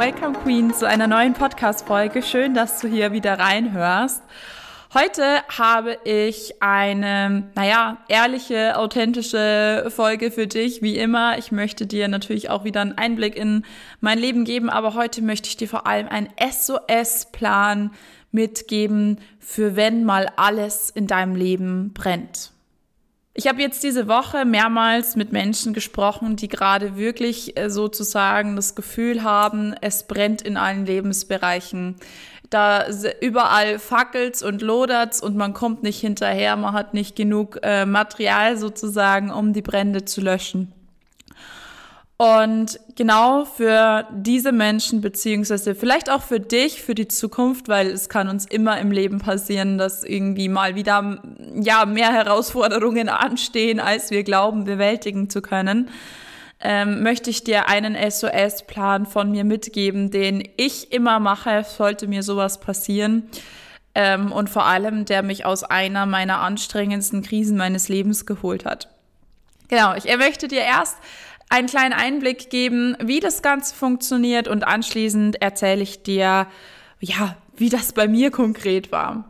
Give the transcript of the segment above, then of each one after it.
Welcome Queen zu einer neuen Podcast-Folge. Schön, dass du hier wieder reinhörst. Heute habe ich eine, naja, ehrliche, authentische Folge für dich, wie immer. Ich möchte dir natürlich auch wieder einen Einblick in mein Leben geben, aber heute möchte ich dir vor allem einen SOS-Plan mitgeben, für wenn mal alles in deinem Leben brennt. Ich habe jetzt diese Woche mehrmals mit Menschen gesprochen, die gerade wirklich äh, sozusagen das Gefühl haben, es brennt in allen Lebensbereichen. Da überall fackelt's und lodert's und man kommt nicht hinterher, man hat nicht genug äh, Material sozusagen, um die Brände zu löschen. Und genau für diese Menschen, beziehungsweise vielleicht auch für dich, für die Zukunft, weil es kann uns immer im Leben passieren, dass irgendwie mal wieder, ja, mehr Herausforderungen anstehen, als wir glauben, bewältigen zu können, ähm, möchte ich dir einen SOS-Plan von mir mitgeben, den ich immer mache, sollte mir sowas passieren. Ähm, und vor allem, der mich aus einer meiner anstrengendsten Krisen meines Lebens geholt hat. Genau, ich möchte dir erst einen kleinen Einblick geben, wie das Ganze funktioniert und anschließend erzähle ich dir, ja, wie das bei mir konkret war.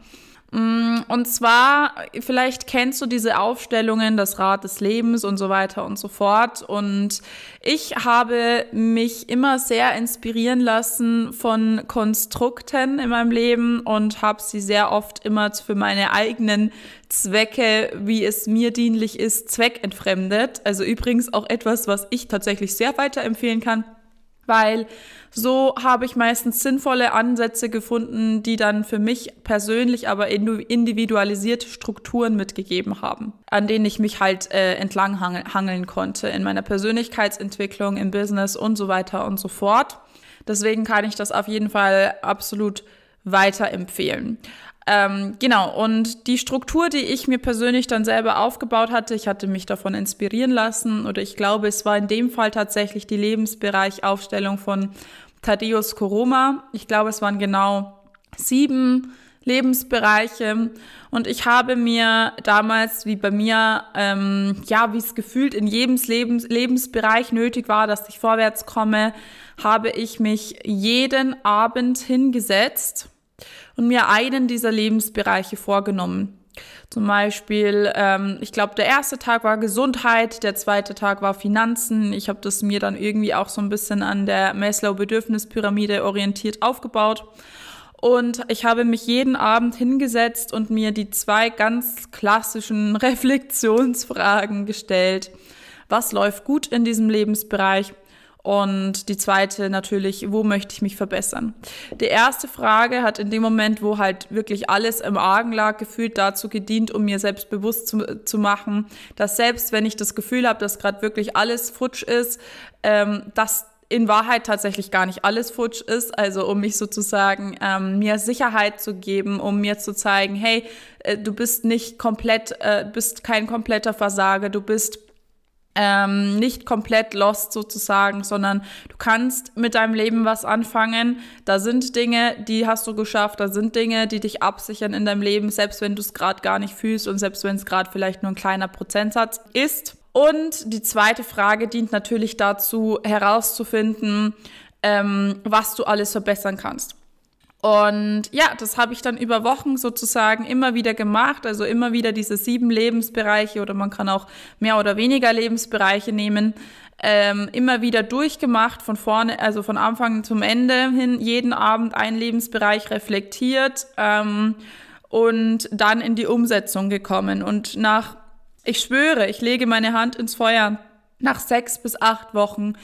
Mm, und zwar, vielleicht kennst du diese Aufstellungen, das Rad des Lebens und so weiter und so fort. Und ich habe mich immer sehr inspirieren lassen von Konstrukten in meinem Leben und habe sie sehr oft immer für meine eigenen Zwecke, wie es mir dienlich ist, zweckentfremdet. Also übrigens auch etwas, was ich tatsächlich sehr weiterempfehlen kann weil so habe ich meistens sinnvolle Ansätze gefunden, die dann für mich persönlich aber individualisierte Strukturen mitgegeben haben, an denen ich mich halt äh, entlang hangeln konnte in meiner Persönlichkeitsentwicklung, im Business und so weiter und so fort. Deswegen kann ich das auf jeden Fall absolut weiterempfehlen. Ähm, genau, und die Struktur, die ich mir persönlich dann selber aufgebaut hatte, ich hatte mich davon inspirieren lassen oder ich glaube, es war in dem Fall tatsächlich die Lebensbereichaufstellung von Thaddeus Koroma. Ich glaube, es waren genau sieben Lebensbereiche. Und ich habe mir damals, wie bei mir, ähm, ja, wie es gefühlt in jedem Lebens Lebensbereich nötig war, dass ich vorwärts komme, habe ich mich jeden Abend hingesetzt und mir einen dieser Lebensbereiche vorgenommen. Zum Beispiel, ähm, ich glaube, der erste Tag war Gesundheit, der zweite Tag war Finanzen. Ich habe das mir dann irgendwie auch so ein bisschen an der Maslow-Bedürfnispyramide orientiert aufgebaut. Und ich habe mich jeden Abend hingesetzt und mir die zwei ganz klassischen Reflexionsfragen gestellt. Was läuft gut in diesem Lebensbereich? Und die zweite natürlich, wo möchte ich mich verbessern? Die erste Frage hat in dem Moment, wo halt wirklich alles im Argen lag, gefühlt dazu gedient, um mir selbst bewusst zu, zu machen, dass selbst wenn ich das Gefühl habe, dass gerade wirklich alles futsch ist, ähm, dass in Wahrheit tatsächlich gar nicht alles futsch ist, also um mich sozusagen ähm, mir Sicherheit zu geben, um mir zu zeigen, hey, äh, du bist nicht komplett, äh, bist kein kompletter Versager, du bist ähm, nicht komplett lost sozusagen, sondern du kannst mit deinem Leben was anfangen. Da sind Dinge, die hast du geschafft, da sind Dinge, die dich absichern in deinem Leben, selbst wenn du es gerade gar nicht fühlst und selbst wenn es gerade vielleicht nur ein kleiner Prozentsatz ist. Und die zweite Frage dient natürlich dazu, herauszufinden, ähm, was du alles verbessern kannst. Und ja, das habe ich dann über Wochen sozusagen immer wieder gemacht, also immer wieder diese sieben Lebensbereiche oder man kann auch mehr oder weniger Lebensbereiche nehmen, ähm, immer wieder durchgemacht, von vorne, also von Anfang zum Ende hin, jeden Abend einen Lebensbereich reflektiert ähm, und dann in die Umsetzung gekommen. Und nach, ich schwöre, ich lege meine Hand ins Feuer, nach sechs bis acht Wochen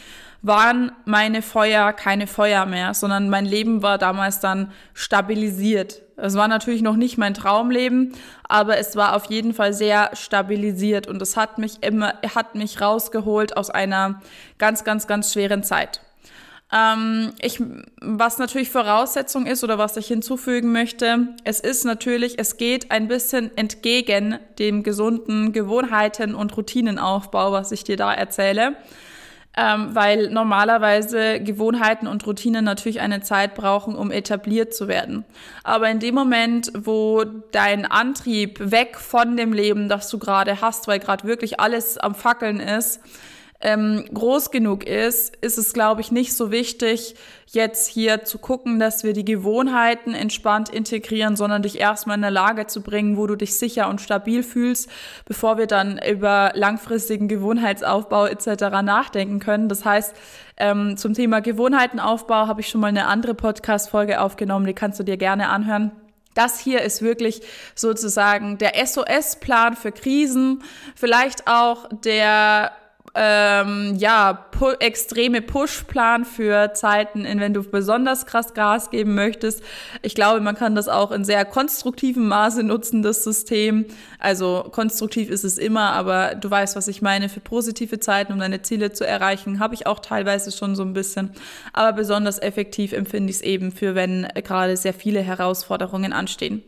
waren meine Feuer keine Feuer mehr, sondern mein Leben war damals dann stabilisiert. Es war natürlich noch nicht mein Traumleben, aber es war auf jeden Fall sehr stabilisiert und es hat mich immer, hat mich rausgeholt aus einer ganz, ganz, ganz schweren Zeit. Ähm, ich, was natürlich Voraussetzung ist oder was ich hinzufügen möchte, es ist natürlich, es geht ein bisschen entgegen dem gesunden Gewohnheiten und Routinenaufbau, was ich dir da erzähle ähm, weil normalerweise Gewohnheiten und Routinen natürlich eine Zeit brauchen, um etabliert zu werden. Aber in dem Moment, wo dein Antrieb weg von dem Leben, das du gerade hast, weil gerade wirklich alles am Fackeln ist, ähm, groß genug ist, ist es, glaube ich, nicht so wichtig, jetzt hier zu gucken, dass wir die Gewohnheiten entspannt integrieren, sondern dich erstmal in eine Lage zu bringen, wo du dich sicher und stabil fühlst, bevor wir dann über langfristigen Gewohnheitsaufbau etc. nachdenken können. Das heißt, ähm, zum Thema Gewohnheitenaufbau habe ich schon mal eine andere Podcast-Folge aufgenommen, die kannst du dir gerne anhören. Das hier ist wirklich sozusagen der SOS-Plan für Krisen, vielleicht auch der ähm, ja, pu extreme Push-Plan für Zeiten, in wenn du besonders krass Gas geben möchtest. Ich glaube, man kann das auch in sehr konstruktivem Maße nutzen, das System. Also konstruktiv ist es immer, aber du weißt, was ich meine. Für positive Zeiten, um deine Ziele zu erreichen, habe ich auch teilweise schon so ein bisschen. Aber besonders effektiv empfinde ich es eben für, wenn gerade sehr viele Herausforderungen anstehen.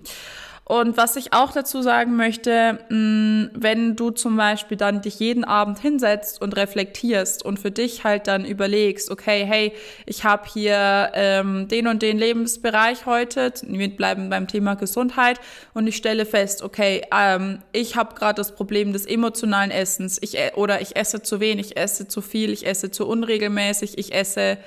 Und was ich auch dazu sagen möchte, mm, wenn du zum Beispiel dann dich jeden Abend hinsetzt und reflektierst und für dich halt dann überlegst, okay, hey, ich habe hier ähm, den und den Lebensbereich heute, wir bleiben beim Thema Gesundheit und ich stelle fest, okay, ähm, ich habe gerade das Problem des emotionalen Essens, ich äh, oder ich esse zu wenig, ich esse zu viel, ich esse zu unregelmäßig, ich esse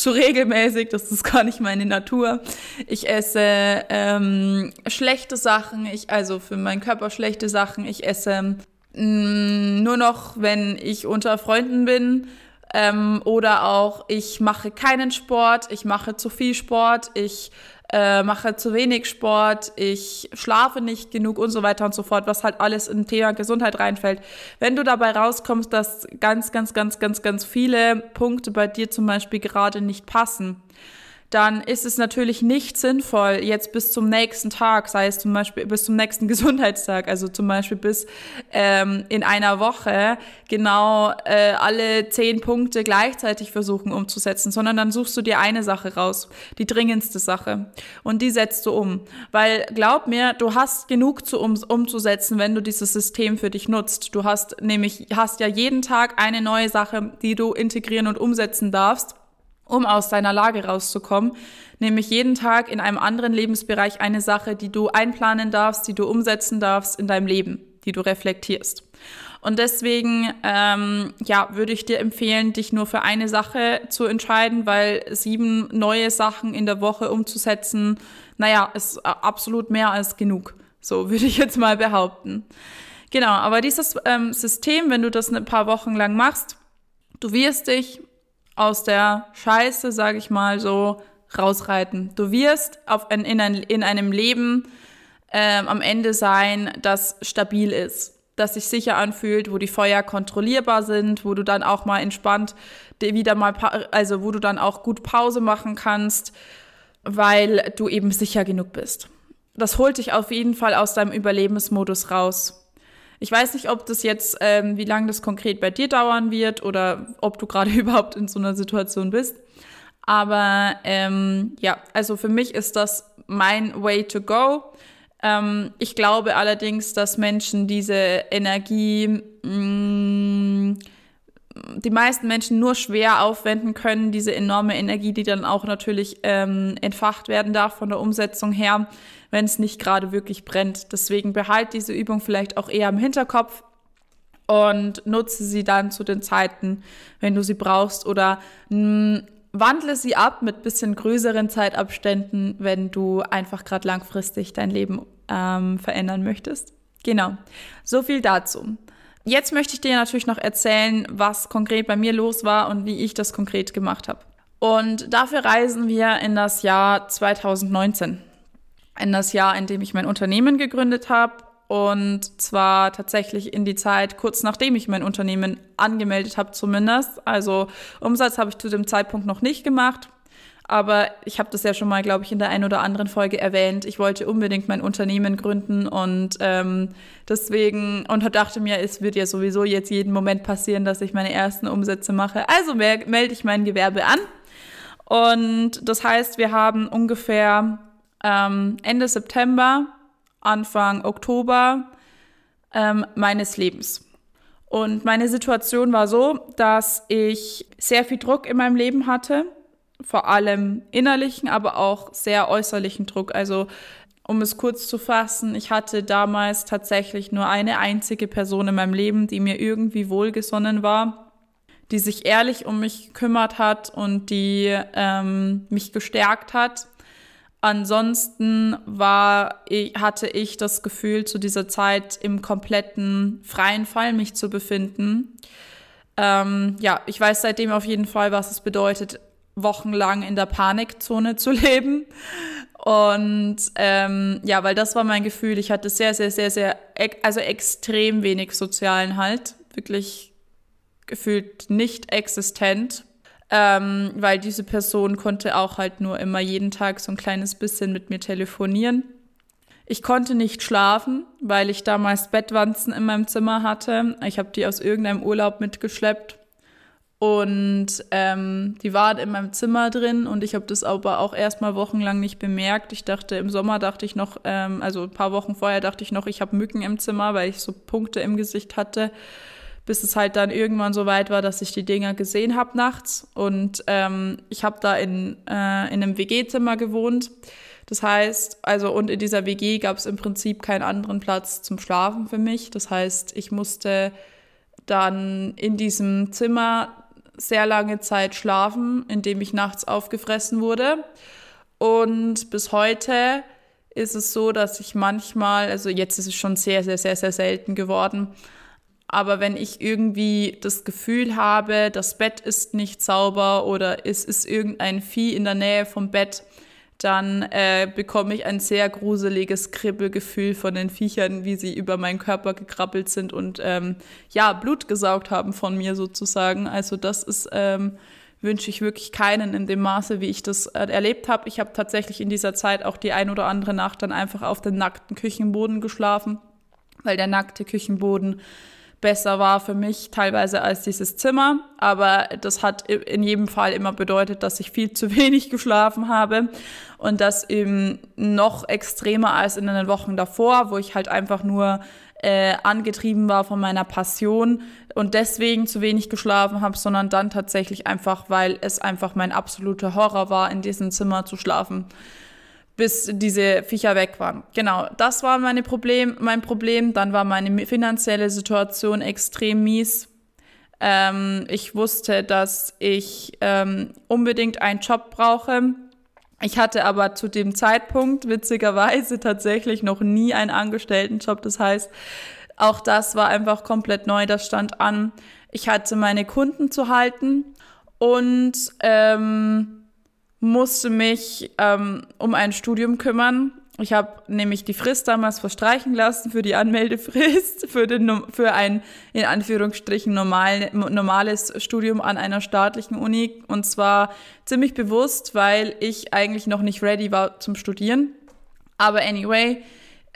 zu regelmäßig, das ist gar nicht meine Natur. Ich esse ähm, schlechte Sachen, ich, also für meinen Körper schlechte Sachen. Ich esse mh, mm, nur noch, wenn ich unter Freunden bin. Ähm, oder auch, ich mache keinen Sport, ich mache zu viel Sport, ich äh, mache zu wenig Sport, ich schlafe nicht genug und so weiter und so fort, was halt alles in Thema Gesundheit reinfällt. Wenn du dabei rauskommst, dass ganz, ganz, ganz, ganz, ganz viele Punkte bei dir zum Beispiel gerade nicht passen, dann ist es natürlich nicht sinnvoll, jetzt bis zum nächsten Tag, sei es zum Beispiel bis zum nächsten Gesundheitstag, also zum Beispiel bis ähm, in einer Woche, genau äh, alle zehn Punkte gleichzeitig versuchen umzusetzen, sondern dann suchst du dir eine Sache raus, die dringendste Sache, und die setzt du um. Weil glaub mir, du hast genug zu um, umzusetzen, wenn du dieses System für dich nutzt. Du hast nämlich hast ja jeden Tag eine neue Sache, die du integrieren und umsetzen darfst um aus deiner Lage rauszukommen. Nämlich jeden Tag in einem anderen Lebensbereich eine Sache, die du einplanen darfst, die du umsetzen darfst in deinem Leben, die du reflektierst. Und deswegen, ähm, ja, würde ich dir empfehlen, dich nur für eine Sache zu entscheiden, weil sieben neue Sachen in der Woche umzusetzen, naja, ist absolut mehr als genug. So würde ich jetzt mal behaupten. Genau, aber dieses ähm, System, wenn du das ein paar Wochen lang machst, du wirst dich aus der Scheiße, sage ich mal so, rausreiten. Du wirst auf ein, in, ein, in einem Leben ähm, am Ende sein, das stabil ist, das sich sicher anfühlt, wo die Feuer kontrollierbar sind, wo du dann auch mal entspannt wieder mal, also wo du dann auch gut Pause machen kannst, weil du eben sicher genug bist. Das holt dich auf jeden Fall aus deinem Überlebensmodus raus. Ich weiß nicht, ob das jetzt, ähm, wie lange das konkret bei dir dauern wird oder ob du gerade überhaupt in so einer Situation bist. Aber ähm, ja, also für mich ist das mein Way to go. Ähm, ich glaube allerdings, dass Menschen diese Energie, mh, mm, die meisten Menschen nur schwer aufwenden können, diese enorme Energie, die dann auch natürlich ähm, entfacht werden darf von der Umsetzung her wenn es nicht gerade wirklich brennt. Deswegen behalt diese Übung vielleicht auch eher im Hinterkopf und nutze sie dann zu den Zeiten, wenn du sie brauchst oder mh, wandle sie ab mit bisschen größeren Zeitabständen, wenn du einfach gerade langfristig dein Leben ähm, verändern möchtest. Genau, so viel dazu. Jetzt möchte ich dir natürlich noch erzählen, was konkret bei mir los war und wie ich das konkret gemacht habe. Und dafür reisen wir in das Jahr 2019 in das Jahr, in dem ich mein Unternehmen gegründet habe. Und zwar tatsächlich in die Zeit kurz nachdem ich mein Unternehmen angemeldet habe zumindest. Also Umsatz habe ich zu dem Zeitpunkt noch nicht gemacht. Aber ich habe das ja schon mal, glaube ich, in der einen oder anderen Folge erwähnt. Ich wollte unbedingt mein Unternehmen gründen und ähm, deswegen und dachte mir, es wird ja sowieso jetzt jeden Moment passieren, dass ich meine ersten Umsätze mache. Also melde ich mein Gewerbe an. Und das heißt, wir haben ungefähr ähm, Ende September, Anfang Oktober ähm, meines Lebens. Und meine Situation war so, dass ich sehr viel Druck in meinem Leben hatte, vor allem innerlichen, aber auch sehr äußerlichen Druck. Also um es kurz zu fassen, ich hatte damals tatsächlich nur eine einzige Person in meinem Leben, die mir irgendwie wohlgesonnen war. die sich ehrlich um mich gekümmert hat und die ähm, mich gestärkt hat. Ansonsten war, hatte ich das Gefühl, zu dieser Zeit im kompletten freien Fall mich zu befinden. Ähm, ja, ich weiß seitdem auf jeden Fall, was es bedeutet, wochenlang in der Panikzone zu leben. Und ähm, ja, weil das war mein Gefühl. Ich hatte sehr, sehr, sehr, sehr, also extrem wenig sozialen Halt. Wirklich gefühlt nicht existent ähm, weil diese Person konnte auch halt nur immer jeden Tag so ein kleines bisschen mit mir telefonieren. Ich konnte nicht schlafen, weil ich damals Bettwanzen in meinem Zimmer hatte. Ich habe die aus irgendeinem Urlaub mitgeschleppt und ähm, die waren in meinem Zimmer drin und ich habe das aber auch erstmal wochenlang nicht bemerkt. Ich dachte, im Sommer dachte ich noch, ähm, also ein paar Wochen vorher dachte ich noch, ich habe Mücken im Zimmer, weil ich so Punkte im Gesicht hatte bis es halt dann irgendwann so weit war, dass ich die Dinger gesehen habe nachts. Und ähm, ich habe da in, äh, in einem WG-Zimmer gewohnt. Das heißt, also und in dieser WG gab es im Prinzip keinen anderen Platz zum Schlafen für mich. Das heißt, ich musste dann in diesem Zimmer sehr lange Zeit schlafen, indem ich nachts aufgefressen wurde. Und bis heute ist es so, dass ich manchmal, also jetzt ist es schon sehr, sehr, sehr, sehr selten geworden, aber wenn ich irgendwie das Gefühl habe, das Bett ist nicht sauber oder es ist irgendein Vieh in der Nähe vom Bett, dann äh, bekomme ich ein sehr gruseliges Kribbelgefühl von den Viechern, wie sie über meinen Körper gekrabbelt sind und ähm, ja, Blut gesaugt haben von mir sozusagen. Also das ist, ähm, wünsche ich wirklich keinen in dem Maße, wie ich das äh, erlebt habe. Ich habe tatsächlich in dieser Zeit auch die ein oder andere Nacht dann einfach auf dem nackten Küchenboden geschlafen, weil der nackte Küchenboden besser war für mich teilweise als dieses Zimmer. Aber das hat in jedem Fall immer bedeutet, dass ich viel zu wenig geschlafen habe und das eben noch extremer als in den Wochen davor, wo ich halt einfach nur äh, angetrieben war von meiner Passion und deswegen zu wenig geschlafen habe, sondern dann tatsächlich einfach, weil es einfach mein absoluter Horror war, in diesem Zimmer zu schlafen bis diese Viecher weg waren. Genau, das war meine Problem, mein Problem. Dann war meine finanzielle Situation extrem mies. Ähm, ich wusste, dass ich ähm, unbedingt einen Job brauche. Ich hatte aber zu dem Zeitpunkt witzigerweise tatsächlich noch nie einen Angestelltenjob. Das heißt, auch das war einfach komplett neu. Das stand an. Ich hatte meine Kunden zu halten und ähm, musste mich ähm, um ein Studium kümmern. Ich habe nämlich die Frist damals verstreichen lassen für die Anmeldefrist für, den, für ein in Anführungsstrichen normal, normales Studium an einer staatlichen Uni. Und zwar ziemlich bewusst, weil ich eigentlich noch nicht ready war zum Studieren. Aber anyway,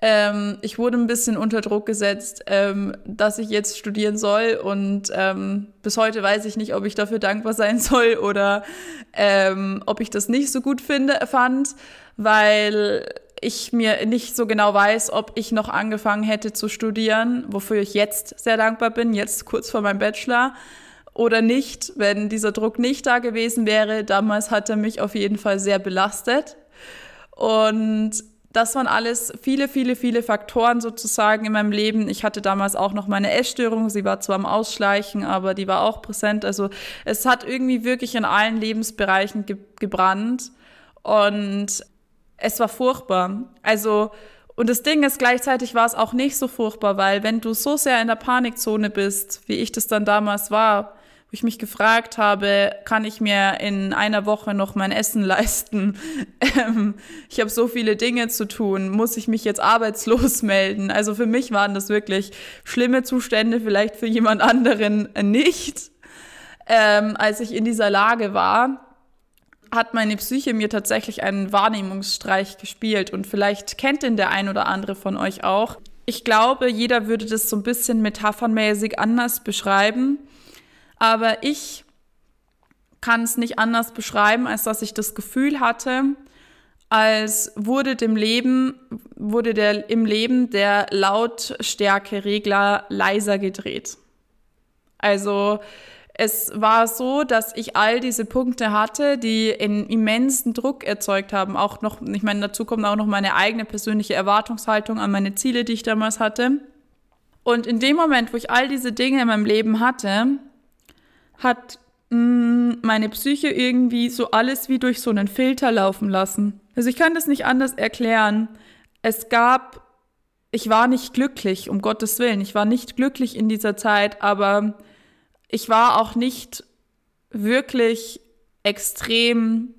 ähm, ich wurde ein bisschen unter Druck gesetzt, ähm, dass ich jetzt studieren soll und ähm, bis heute weiß ich nicht, ob ich dafür dankbar sein soll oder ähm, ob ich das nicht so gut finde, fand, weil ich mir nicht so genau weiß, ob ich noch angefangen hätte zu studieren, wofür ich jetzt sehr dankbar bin, jetzt kurz vor meinem Bachelor oder nicht, wenn dieser Druck nicht da gewesen wäre. Damals hat er mich auf jeden Fall sehr belastet. Und das waren alles viele, viele, viele Faktoren sozusagen in meinem Leben. Ich hatte damals auch noch meine Essstörung. Sie war zwar am Ausschleichen, aber die war auch präsent. Also es hat irgendwie wirklich in allen Lebensbereichen ge gebrannt. Und es war furchtbar. Also, und das Ding ist, gleichzeitig war es auch nicht so furchtbar, weil wenn du so sehr in der Panikzone bist, wie ich das dann damals war, ich mich gefragt habe, kann ich mir in einer Woche noch mein Essen leisten? Ähm, ich habe so viele Dinge zu tun, muss ich mich jetzt arbeitslos melden? Also für mich waren das wirklich schlimme Zustände, vielleicht für jemand anderen nicht. Ähm, als ich in dieser Lage war, hat meine Psyche mir tatsächlich einen Wahrnehmungsstreich gespielt und vielleicht kennt den der ein oder andere von euch auch. Ich glaube, jeder würde das so ein bisschen metaphernmäßig anders beschreiben. Aber ich kann es nicht anders beschreiben, als dass ich das Gefühl hatte, als wurde dem Leben, wurde der, im Leben der Lautstärkeregler leiser gedreht. Also es war so, dass ich all diese Punkte hatte, die einen immensen Druck erzeugt haben. Auch noch, ich meine, dazu kommt auch noch meine eigene persönliche Erwartungshaltung an meine Ziele, die ich damals hatte. Und in dem Moment, wo ich all diese Dinge in meinem Leben hatte, hat mh, mm, meine Psyche irgendwie so alles wie durch so einen Filter laufen lassen. Also ich kann das nicht anders erklären. Es gab, ich war nicht glücklich, um Gottes Willen, ich war nicht glücklich in dieser Zeit, aber ich war auch nicht wirklich extrem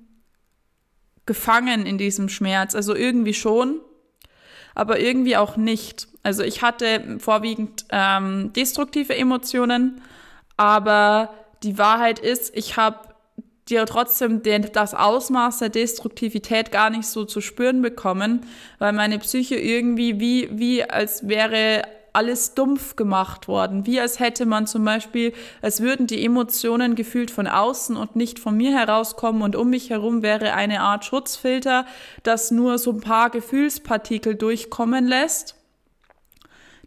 gefangen in diesem Schmerz. Also irgendwie schon, aber irgendwie auch nicht. Also ich hatte vorwiegend ähm, destruktive Emotionen, aber die Wahrheit ist, ich habe dir trotzdem den, das Ausmaß der Destruktivität gar nicht so zu spüren bekommen, weil meine Psyche irgendwie wie, wie als wäre alles dumpf gemacht worden, wie als hätte man zum Beispiel, als würden die Emotionen gefühlt von außen und nicht von mir herauskommen und um mich herum wäre eine Art Schutzfilter, das nur so ein paar Gefühlspartikel durchkommen lässt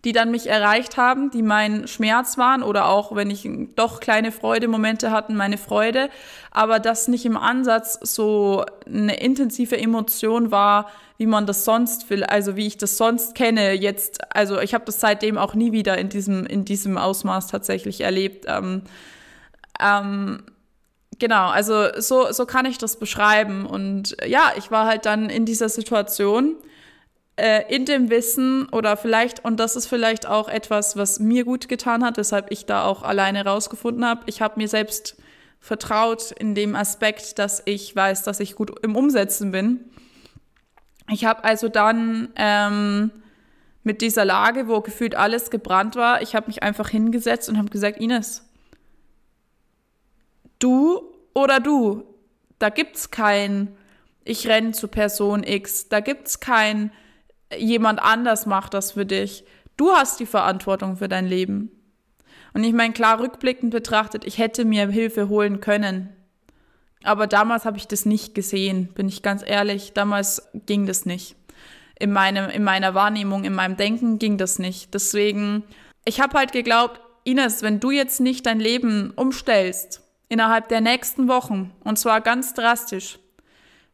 die dann mich erreicht haben, die mein Schmerz waren oder auch, wenn ich doch kleine Freudemomente hatten, meine Freude, aber das nicht im Ansatz so eine intensive Emotion war, wie man das sonst will, also wie ich das sonst kenne. Jetzt, also ich habe das seitdem auch nie wieder in diesem in diesem Ausmaß tatsächlich erlebt. Ähm, ähm, genau, also so so kann ich das beschreiben und ja, ich war halt dann in dieser Situation äh, in dem Wissen oder vielleicht, und das ist vielleicht auch etwas, was mir gut getan hat, weshalb ich da auch alleine rausgefunden habe, ich habe mir selbst vertraut in dem Aspekt, dass ich weiß, dass ich gut im Umsetzen bin. Ich habe also dann ähm, mit dieser Lage, wo gefühlt alles gebrannt war, ich habe mich einfach hingesetzt und habe gesagt, Ines, du oder du, da gibt's kein, ich renne zu Person X, da gibt's kein, jemand anders macht das für dich. Du hast die Verantwortung für dein Leben. Und ich meine, klar, rückblickend betrachtet, ich hätte mir Hilfe holen können. Aber damals habe ich das nicht gesehen, bin ich ganz ehrlich. Damals ging das nicht. In, meinem, in meiner Wahrnehmung, in meinem Denken ging das nicht. Deswegen, ich habe halt geglaubt, Ines, wenn du jetzt nicht dein Leben umstellst, innerhalb der nächsten Wochen, und zwar ganz drastisch,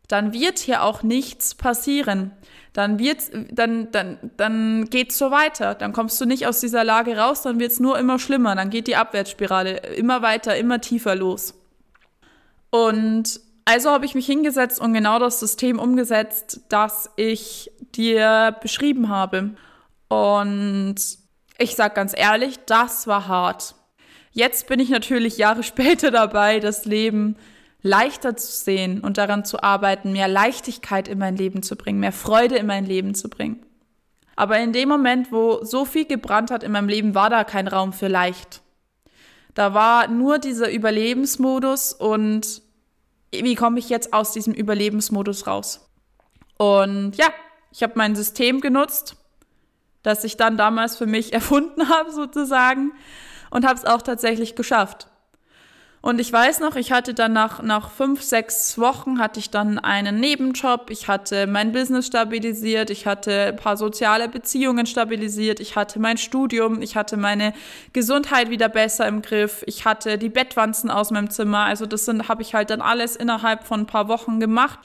dann wird hier auch nichts passieren dann wird's, dann, dann, dann geht's so weiter. Dann kommst du nicht aus dieser Lage raus, dann wird's nur immer schlimmer. Dann geht die Abwärtsspirale immer weiter, immer tiefer los. Und also habe ich mich hingesetzt und genau das System umgesetzt, das ich dir beschrieben habe. Und ich sag ganz ehrlich, das war hart. Jetzt bin ich natürlich Jahre später dabei, das Leben leichter zu sehen und daran zu arbeiten, mehr Leichtigkeit in mein Leben zu bringen, mehr Freude in mein Leben zu bringen. Aber in dem Moment, wo so viel gebrannt hat in meinem Leben, war da kein Raum für leicht. Da war nur dieser Überlebensmodus und wie komme ich jetzt aus diesem Überlebensmodus raus? Und ja, ich habe mein System genutzt, das ich dann damals für mich erfunden habe sozusagen und habe es auch tatsächlich geschafft. Und ich weiß noch, ich hatte dann nach, nach fünf, sechs Wochen hatte ich dann einen Nebenjob. Ich hatte mein Business stabilisiert. Ich hatte ein paar soziale Beziehungen stabilisiert. Ich hatte mein Studium. Ich hatte meine Gesundheit wieder besser im Griff. Ich hatte die Bettwanzen aus meinem Zimmer. Also das sind, habe ich halt dann alles innerhalb von ein paar Wochen gemacht.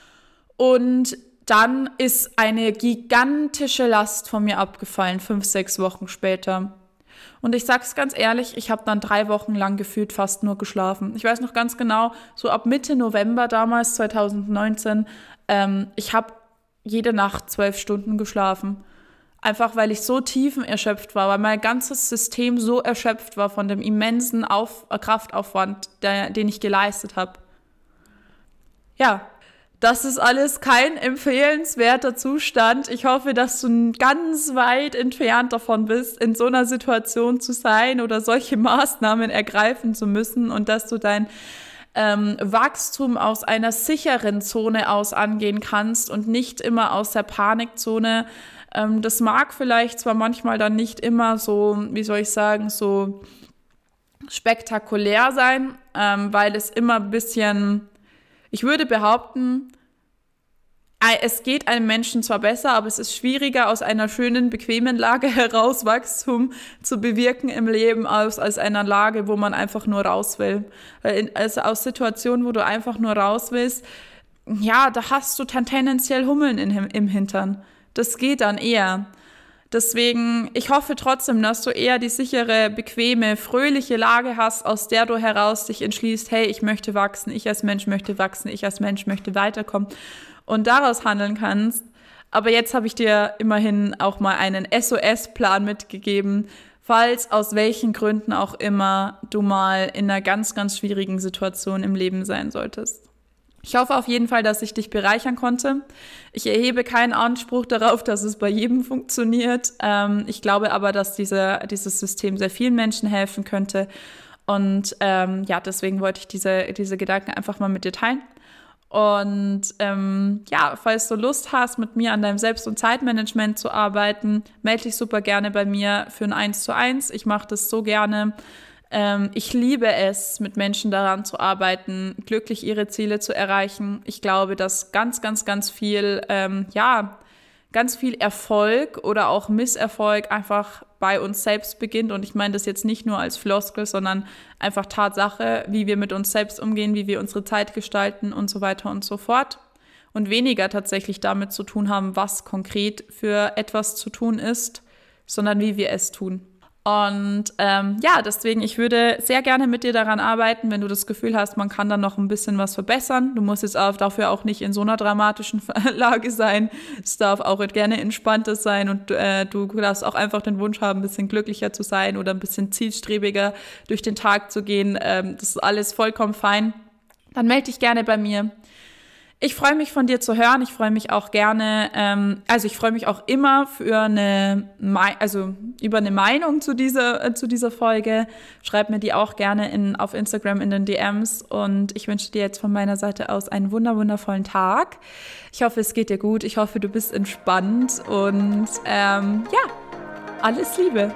Und dann ist eine gigantische Last von mir abgefallen, fünf, sechs Wochen später. Und ich sag's ganz ehrlich, ich habe dann drei Wochen lang gefühlt fast nur geschlafen. Ich weiß noch ganz genau, so ab Mitte November damals, 2019, ähm, ich habe jede Nacht zwölf Stunden geschlafen. Einfach weil ich so tiefen erschöpft war, weil mein ganzes System so erschöpft war von dem immensen Auf Kraftaufwand, der, den ich geleistet habe. Ja, das ist alles kein empfehlenswerter Zustand. Ich hoffe, dass du ganz weit entfernt davon bist, in so einer Situation zu sein oder solche Maßnahmen ergreifen zu müssen und dass du dein ähm, Wachstum aus einer sicheren Zone aus angehen kannst und nicht immer aus der Panikzone. Ähm, das mag vielleicht zwar manchmal dann nicht immer so, wie soll ich sagen, so spektakulär sein, ähm, weil es immer ein bisschen ich würde behaupten, es geht einem Menschen zwar besser, aber es ist schwieriger, aus einer schönen, bequemen Lage heraus Wachstum zu bewirken im Leben, als aus einer Lage, wo man einfach nur raus will. Also aus Situationen, wo du einfach nur raus willst, ja, da hast du dann tendenziell Hummeln in, im Hintern. Das geht dann eher. Deswegen, ich hoffe trotzdem, dass du eher die sichere, bequeme, fröhliche Lage hast, aus der du heraus dich entschließt, hey, ich möchte wachsen, ich als Mensch möchte wachsen, ich als Mensch möchte weiterkommen und daraus handeln kannst. Aber jetzt habe ich dir immerhin auch mal einen SOS-Plan mitgegeben, falls aus welchen Gründen auch immer du mal in einer ganz, ganz schwierigen Situation im Leben sein solltest. Ich hoffe auf jeden Fall, dass ich dich bereichern konnte. Ich erhebe keinen Anspruch darauf, dass es bei jedem funktioniert. Ähm, ich glaube aber, dass diese, dieses System sehr vielen Menschen helfen könnte. Und ähm, ja, deswegen wollte ich diese, diese Gedanken einfach mal mit dir teilen. Und ähm, ja, falls du Lust hast, mit mir an deinem Selbst- und Zeitmanagement zu arbeiten, melde dich super gerne bei mir für ein 1 zu 1. Ich mache das so gerne. Ähm, ich liebe es, mit Menschen daran zu arbeiten, glücklich ihre Ziele zu erreichen. Ich glaube, dass ganz, ganz, ganz viel, ähm, ja, ganz viel Erfolg oder auch Misserfolg einfach bei uns selbst beginnt. Und ich meine das jetzt nicht nur als Floskel, sondern einfach Tatsache, wie wir mit uns selbst umgehen, wie wir unsere Zeit gestalten und so weiter und so fort. Und weniger tatsächlich damit zu tun haben, was konkret für etwas zu tun ist, sondern wie wir es tun. Und ähm, ja, deswegen, ich würde sehr gerne mit dir daran arbeiten, wenn du das Gefühl hast, man kann dann noch ein bisschen was verbessern. Du musst jetzt auch dafür auch nicht in so einer dramatischen Lage sein. Es darf auch gerne entspannter sein und äh, du darfst auch einfach den Wunsch haben, ein bisschen glücklicher zu sein oder ein bisschen zielstrebiger durch den Tag zu gehen. Ähm, das ist alles vollkommen fein. Dann melde dich gerne bei mir. Ich freue mich von dir zu hören. Ich freue mich auch gerne, ähm, also ich freue mich auch immer für eine, also über eine Meinung zu dieser, äh, zu dieser Folge. Schreib mir die auch gerne in, auf Instagram in den DMs und ich wünsche dir jetzt von meiner Seite aus einen wunder wundervollen Tag. Ich hoffe, es geht dir gut. Ich hoffe, du bist entspannt und ähm, ja, alles Liebe.